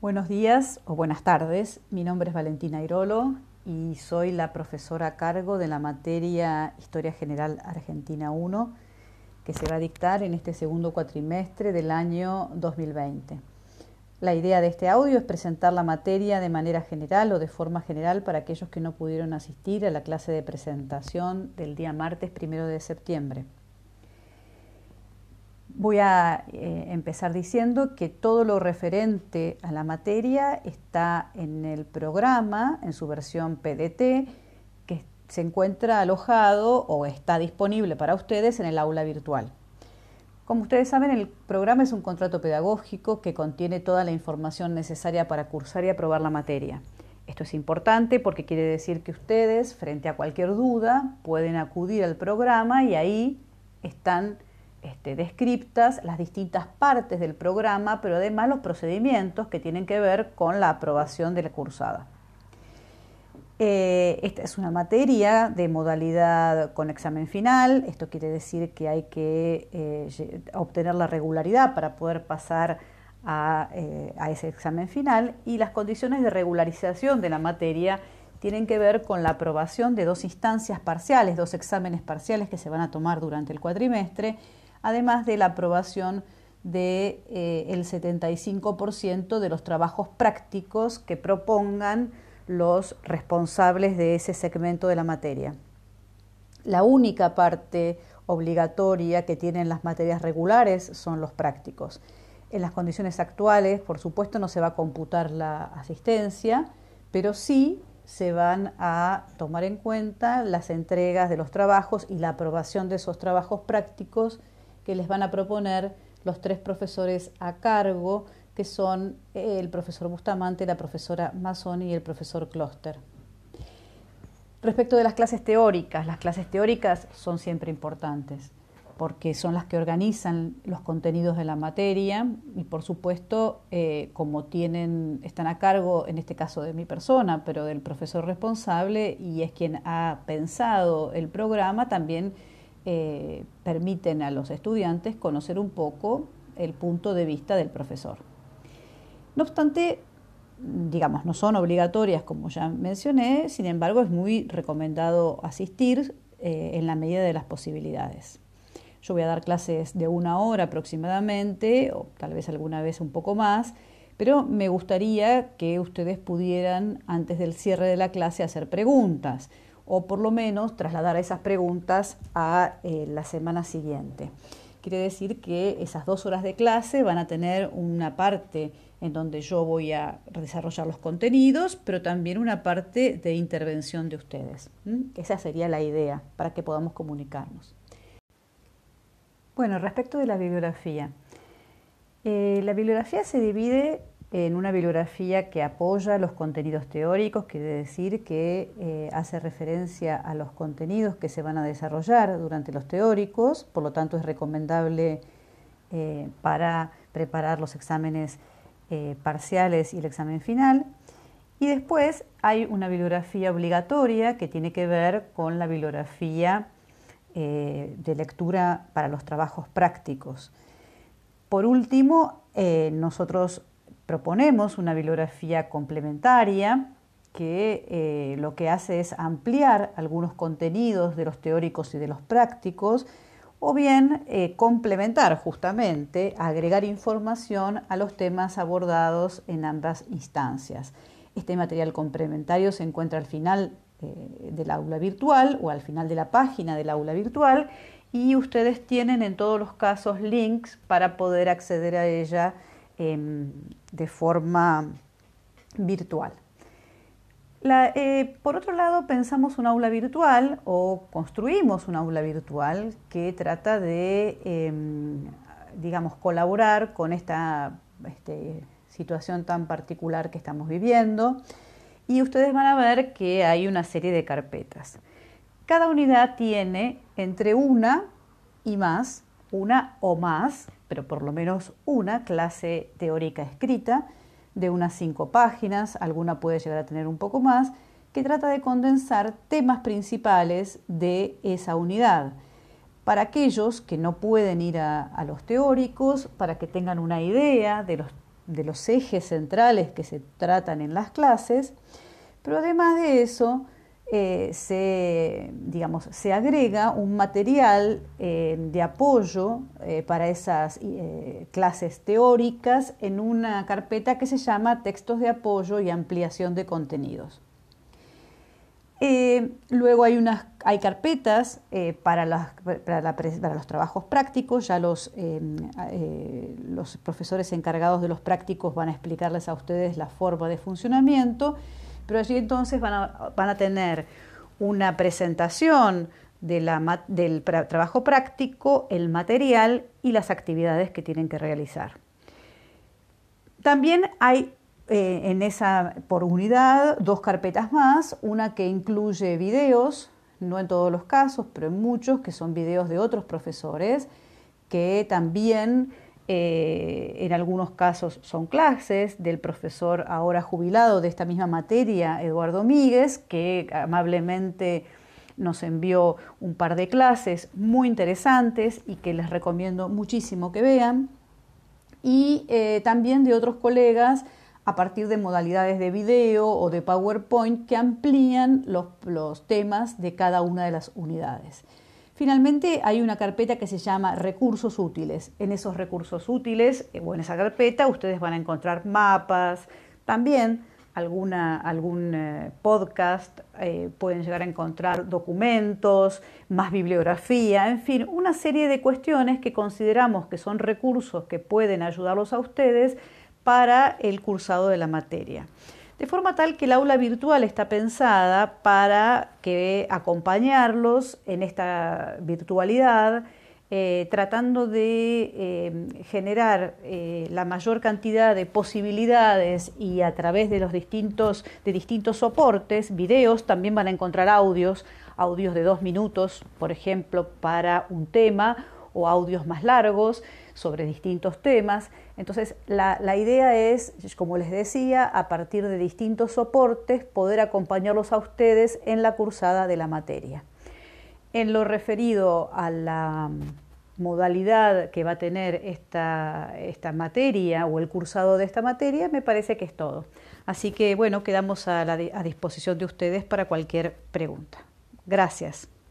Buenos días o buenas tardes. Mi nombre es Valentina Irolo y soy la profesora a cargo de la materia Historia General Argentina 1 que se va a dictar en este segundo cuatrimestre del año 2020. La idea de este audio es presentar la materia de manera general o de forma general para aquellos que no pudieron asistir a la clase de presentación del día martes primero de septiembre. Voy a eh, empezar diciendo que todo lo referente a la materia está en el programa, en su versión PDT, que se encuentra alojado o está disponible para ustedes en el aula virtual. Como ustedes saben, el programa es un contrato pedagógico que contiene toda la información necesaria para cursar y aprobar la materia. Esto es importante porque quiere decir que ustedes, frente a cualquier duda, pueden acudir al programa y ahí están este, descriptas las distintas partes del programa, pero además los procedimientos que tienen que ver con la aprobación de la cursada. Eh, esta es una materia de modalidad con examen final, esto quiere decir que hay que eh, obtener la regularidad para poder pasar eh, a ese examen final y las condiciones de regularización de la materia tienen que ver con la aprobación de dos instancias parciales, dos exámenes parciales que se van a tomar durante el cuatrimestre además de la aprobación del de, eh, 75% de los trabajos prácticos que propongan los responsables de ese segmento de la materia. La única parte obligatoria que tienen las materias regulares son los prácticos. En las condiciones actuales, por supuesto, no se va a computar la asistencia, pero sí se van a tomar en cuenta las entregas de los trabajos y la aprobación de esos trabajos prácticos que les van a proponer los tres profesores a cargo, que son el profesor Bustamante, la profesora Mazzoni y el profesor Kloster. Respecto de las clases teóricas, las clases teóricas son siempre importantes porque son las que organizan los contenidos de la materia y por supuesto eh, como tienen, están a cargo en este caso de mi persona, pero del profesor responsable y es quien ha pensado el programa, también eh, permiten a los estudiantes conocer un poco el punto de vista del profesor. No obstante, digamos, no son obligatorias como ya mencioné, sin embargo es muy recomendado asistir eh, en la medida de las posibilidades. Yo voy a dar clases de una hora aproximadamente, o tal vez alguna vez un poco más, pero me gustaría que ustedes pudieran, antes del cierre de la clase, hacer preguntas o por lo menos trasladar esas preguntas a eh, la semana siguiente. Quiere decir que esas dos horas de clase van a tener una parte en donde yo voy a desarrollar los contenidos, pero también una parte de intervención de ustedes. Esa sería la idea para que podamos comunicarnos. Bueno, respecto de la bibliografía. Eh, la bibliografía se divide en una bibliografía que apoya los contenidos teóricos, quiere decir que eh, hace referencia a los contenidos que se van a desarrollar durante los teóricos, por lo tanto es recomendable eh, para preparar los exámenes eh, parciales y el examen final. Y después hay una bibliografía obligatoria que tiene que ver con la bibliografía de lectura para los trabajos prácticos. Por último, nosotros proponemos una bibliografía complementaria que eh, lo que hace es ampliar algunos contenidos de los teóricos y de los prácticos, o bien eh, complementar justamente, agregar información a los temas abordados en ambas instancias. Este material complementario se encuentra al final eh, del aula virtual o al final de la página del aula virtual y ustedes tienen en todos los casos links para poder acceder a ella Em, de forma virtual. Eh, por otro lado, pensamos un aula virtual o construimos un aula virtual que trata de, em, digamos, colaborar con esta este, situación tan particular que estamos viviendo. Y ustedes van a ver que hay una serie de carpetas. Cada unidad tiene entre una y más, una o más pero por lo menos una clase teórica escrita de unas cinco páginas, alguna puede llegar a tener un poco más, que trata de condensar temas principales de esa unidad. Para aquellos que no pueden ir a, los teóricos, para que tengan una idea de los de los ejes centrales que se tratan en las clases, pero además de eso, eh, se, digamos, se agrega un material eh, de apoyo eh, para esas clases teóricas en una carpeta que se llama Textos de apoyo y ampliación de contenidos. luego hay, unas, hay carpetas para, para, los trabajos prácticos, ya los, los profesores encargados de los prácticos van a explicarles a ustedes la forma de funcionamiento pero allí entonces van a, tener una presentación del trabajo práctico, el material y las actividades que tienen que realizar. También hay eh, en esa, por unidad, dos carpetas más, una que incluye videos, no en todos los casos, pero en muchos, que son videos de otros profesores, que también eh, en algunos casos son clases del profesor ahora jubilado de esta misma materia, Eduardo Míguez, que amablemente nos envió un par de clases muy interesantes y que les recomiendo muchísimo que vean. Y eh, también de otros colegas a partir de modalidades de video o de PowerPoint que amplían los temas de cada una de las unidades. Finalmente hay una carpeta que se llama recursos útiles. En esos recursos útiles eh, o en esa carpeta ustedes van a encontrar mapas, también algún eh, podcast, eh, pueden llegar a encontrar documentos, más bibliografía, en fin, una serie de cuestiones que consideramos que son recursos que pueden ayudarlos a ustedes para el cursado de la materia de forma tal que el aula virtual está pensada para que acompañarlos en esta virtualidad, eh, tratando de eh, generar eh, la mayor cantidad de posibilidades y a través de los distintos, de distintos soportes, videos, también van a encontrar audios, audios de dos minutos, por ejemplo, para un tema o audios más largos sobre distintos temas. Entonces, la, idea es, como les decía, a partir de distintos soportes, poder acompañarlos a ustedes en la cursada de la materia. En lo referido a la modalidad que va a tener esta, esta materia o el cursado de esta materia, me parece que es todo. Así que, bueno, quedamos a, la, a disposición de ustedes para cualquier pregunta. Gracias.